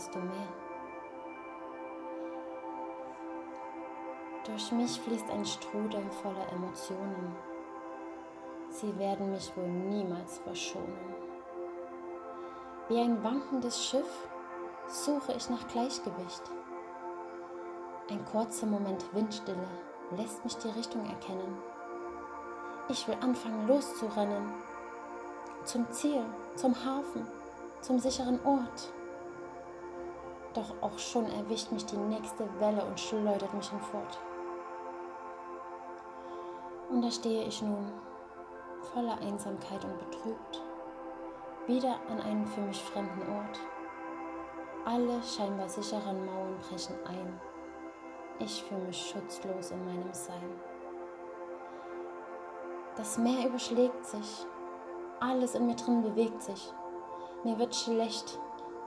desto mehr. Durch mich fließt ein Strudel voller Emotionen. Sie werden mich wohl niemals verschonen. Wie ein wankendes Schiff suche ich nach Gleichgewicht. Ein kurzer Moment Windstille lässt mich die Richtung erkennen. Ich will anfangen loszurennen. Zum Ziel, zum Hafen, zum sicheren Ort. Doch auch schon erwischt mich die nächste Welle und schleudert mich hinfort. Und da stehe ich nun, voller Einsamkeit und betrübt, wieder an einem für mich fremden Ort. Alle scheinbar sicheren Mauern brechen ein. Ich fühle mich schutzlos in meinem Sein. Das Meer überschlägt sich. Alles in mir drin bewegt sich. Mir wird schlecht.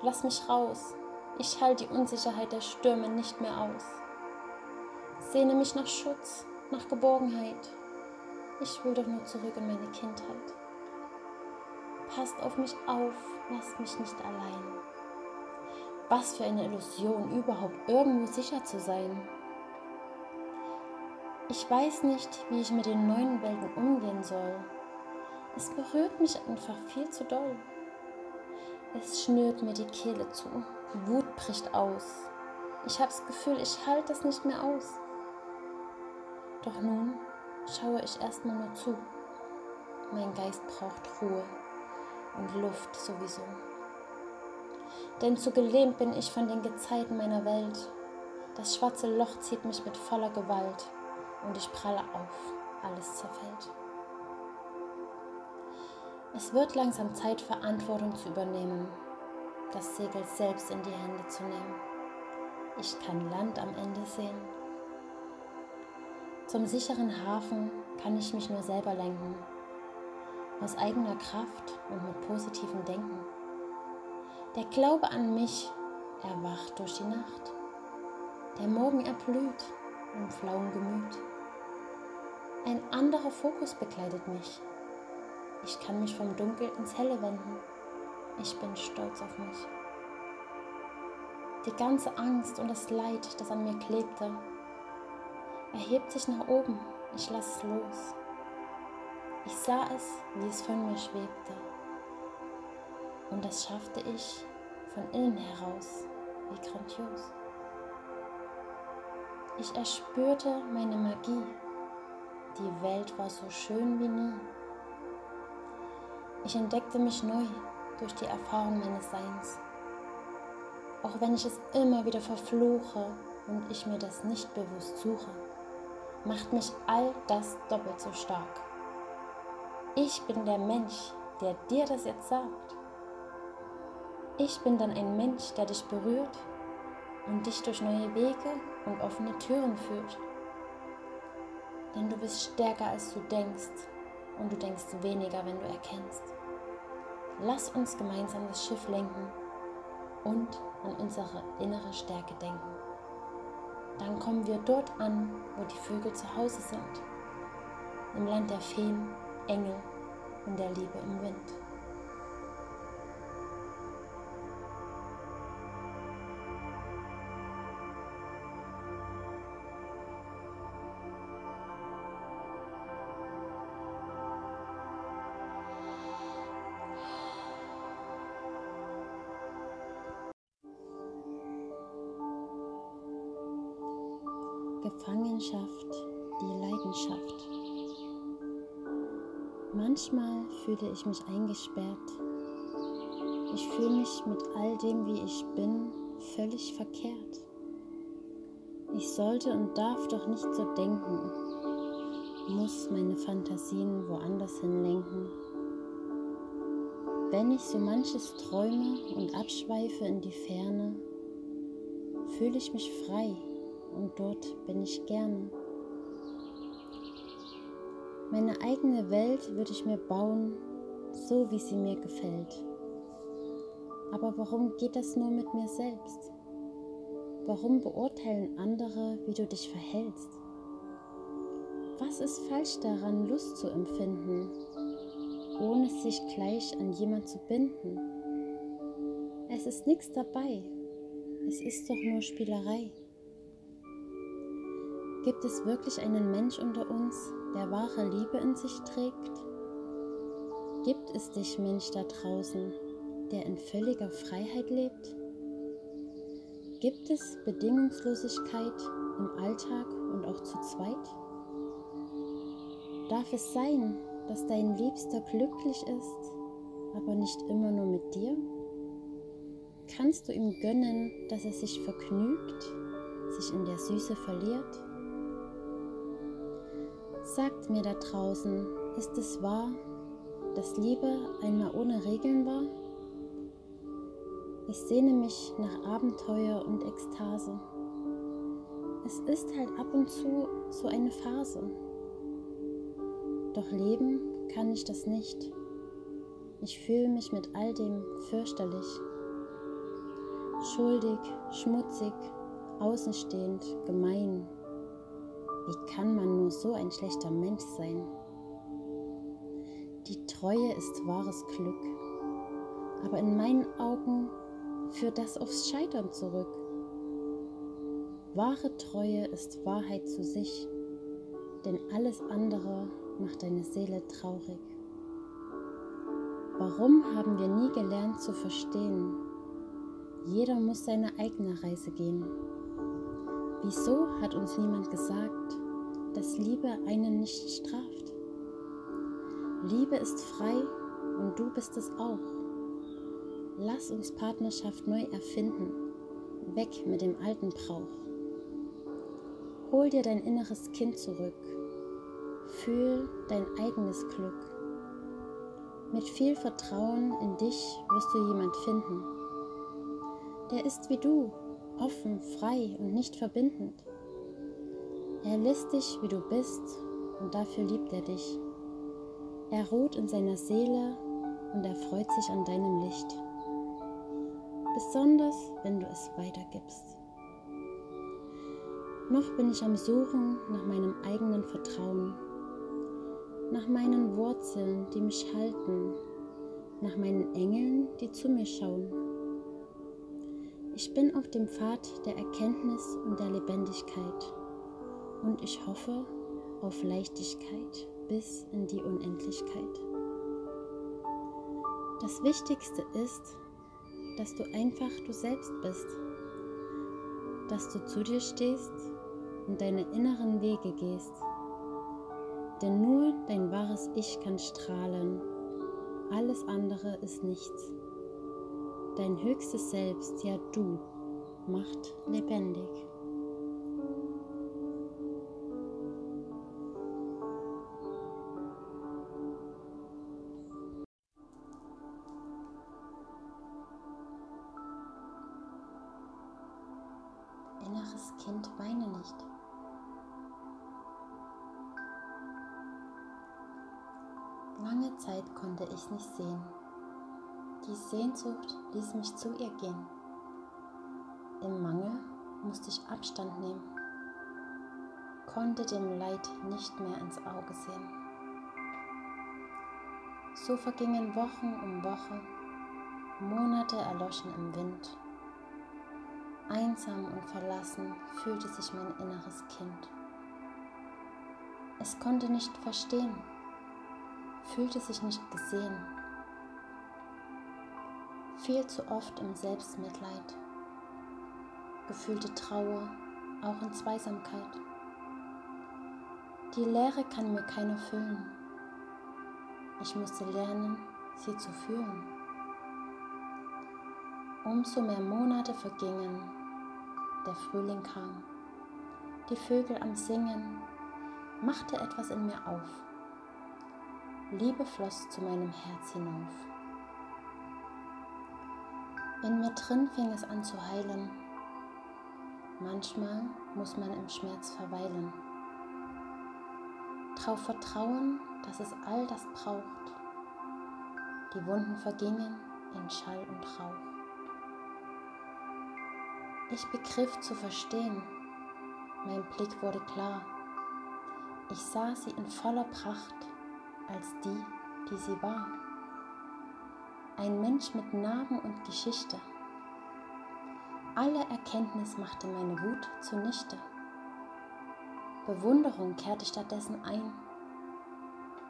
Lass mich raus. Ich halte die Unsicherheit der Stürme nicht mehr aus. Sehne mich nach Schutz, nach Geborgenheit. Ich will doch nur zurück in meine Kindheit. Passt auf mich auf, lasst mich nicht allein. Was für eine Illusion, überhaupt irgendwo sicher zu sein. Ich weiß nicht, wie ich mit den neuen Welten umgehen soll. Es berührt mich einfach viel zu doll. Es schnürt mir die Kehle zu. Wut bricht aus. Ich habe das Gefühl, ich halte das nicht mehr aus. Doch nun schaue ich erstmal nur zu. Mein Geist braucht Ruhe und Luft sowieso. Denn zu gelähmt bin ich von den Gezeiten meiner Welt. Das schwarze Loch zieht mich mit voller Gewalt und ich pralle auf, alles zerfällt. Es wird langsam Zeit, Verantwortung zu übernehmen, das Segel selbst in die Hände zu nehmen. Ich kann Land am Ende sehen. Zum sicheren Hafen kann ich mich nur selber lenken, aus eigener Kraft und mit positivem Denken. Der Glaube an mich erwacht durch die Nacht. Der Morgen erblüht im flauen Gemüt. Ein anderer Fokus begleitet mich. Ich kann mich vom Dunkel ins Helle wenden. Ich bin stolz auf mich. Die ganze Angst und das Leid, das an mir klebte, erhebt sich nach oben. Ich lasse es los. Ich sah es, wie es von mir schwebte. Und das schaffte ich von innen heraus, wie grandios. Ich erspürte meine Magie die Welt war so schön wie nie. Ich entdeckte mich neu durch die Erfahrung meines Seins. Auch wenn ich es immer wieder verfluche und ich mir das nicht bewusst suche, macht mich all das doppelt so stark. Ich bin der Mensch, der dir das jetzt sagt. Ich bin dann ein Mensch, der dich berührt und dich durch neue Wege und offene Türen führt. Denn du bist stärker, als du denkst und du denkst weniger, wenn du erkennst. Lass uns gemeinsam das Schiff lenken und an unsere innere Stärke denken. Dann kommen wir dort an, wo die Vögel zu Hause sind, im Land der Feen, Engel und der Liebe im Wind. Gefangenschaft, die Leidenschaft. Manchmal fühle ich mich eingesperrt. Ich fühle mich mit all dem, wie ich bin, völlig verkehrt. Ich sollte und darf doch nicht so denken, muss meine Fantasien woanders hinlenken. Wenn ich so manches träume und abschweife in die Ferne, fühle ich mich frei und dort bin ich gerne. Meine eigene Welt würde ich mir bauen, so wie sie mir gefällt. Aber warum geht das nur mit mir selbst? Warum beurteilen andere, wie du dich verhältst? Was ist falsch daran, Lust zu empfinden, ohne sich gleich an jemand zu binden? Es ist nichts dabei, es ist doch nur Spielerei. Gibt es wirklich einen Mensch unter uns, der wahre Liebe in sich trägt? Gibt es dich, Mensch da draußen, der in völliger Freiheit lebt? Gibt es Bedingungslosigkeit im Alltag und auch zu zweit? Darf es sein, dass dein Liebster glücklich ist, aber nicht immer nur mit dir? Kannst du ihm gönnen, dass er sich vergnügt, sich in der Süße verliert? Sagt mir da draußen, ist es wahr, dass Liebe einmal ohne Regeln war? Ich sehne mich nach Abenteuer und Ekstase. Es ist halt ab und zu so eine Phase. Doch leben kann ich das nicht. Ich fühle mich mit all dem fürchterlich. Schuldig, schmutzig, außenstehend, gemein. Wie kann man nur so ein schlechter Mensch sein? Die Treue ist wahres Glück, aber in meinen Augen führt das aufs Scheitern zurück. Wahre Treue ist Wahrheit zu sich, denn alles andere macht deine Seele traurig. Warum haben wir nie gelernt zu verstehen? Jeder muss seine eigene Reise gehen. Wieso hat uns niemand gesagt, dass Liebe einen nicht straft? Liebe ist frei und du bist es auch. Lass uns Partnerschaft neu erfinden. Weg mit dem alten Brauch. Hol dir dein inneres Kind zurück. Fühl dein eigenes Glück. Mit viel Vertrauen in dich wirst du jemand finden. Der ist wie du, offen, frei und nicht verbindend. Er lässt dich, wie du bist, und dafür liebt er dich. Er ruht in seiner Seele und er freut sich an deinem Licht besonders wenn du es weitergibst. Noch bin ich am Suchen nach meinem eigenen Vertrauen, nach meinen Wurzeln, die mich halten, nach meinen Engeln, die zu mir schauen. Ich bin auf dem Pfad der Erkenntnis und der Lebendigkeit und ich hoffe auf Leichtigkeit bis in die Unendlichkeit. Das Wichtigste ist, dass du einfach du selbst bist, dass du zu dir stehst und deine inneren Wege gehst. Denn nur dein wahres Ich kann strahlen, alles andere ist nichts. Dein höchstes Selbst, ja du, macht lebendig. Lange Zeit konnte ich nicht sehen. Die Sehnsucht ließ mich zu ihr gehen. Im Mangel musste ich Abstand nehmen, konnte dem Leid nicht mehr ins Auge sehen. So vergingen Wochen um Woche, Monate erloschen im Wind. Einsam und verlassen fühlte sich mein inneres Kind. Es konnte nicht verstehen, fühlte sich nicht gesehen. Viel zu oft im Selbstmitleid, gefühlte Trauer, auch in Zweisamkeit. Die Leere kann mir keiner füllen. Ich musste lernen, sie zu fühlen. Umso mehr Monate vergingen, der Frühling kam, die Vögel am Singen, machte etwas in mir auf. Liebe floss zu meinem Herz hinauf. In mir drin fing es an zu heilen. Manchmal muss man im Schmerz verweilen. Drauf vertrauen, dass es all das braucht. Die Wunden vergingen in Schall und Rauch. Ich begriff zu verstehen. Mein Blick wurde klar. Ich sah sie in voller Pracht als die, die sie war. Ein Mensch mit Narben und Geschichte. Alle Erkenntnis machte meine Wut zunichte. Bewunderung kehrte stattdessen ein.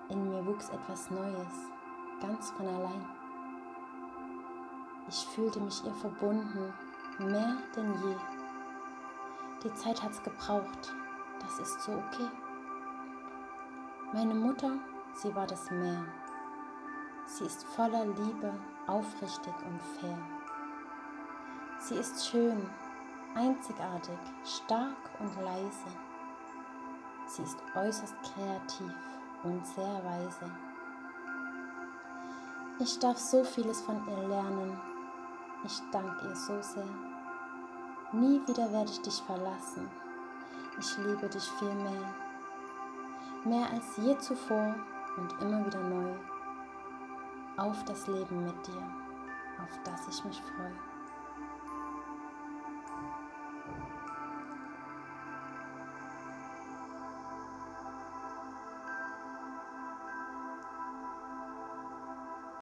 In mir wuchs etwas Neues, ganz von allein. Ich fühlte mich ihr verbunden, mehr denn je. Die Zeit hat's gebraucht, das ist so okay. Meine Mutter, sie war das Meer. Sie ist voller Liebe, aufrichtig und fair. Sie ist schön, einzigartig, stark und leise. Sie ist äußerst kreativ und sehr weise. Ich darf so vieles von ihr lernen. Ich danke ihr so sehr. Nie wieder werde ich dich verlassen. Ich liebe dich viel mehr. Mehr als je zuvor und immer wieder neu. Auf das Leben mit dir, auf das ich mich freue.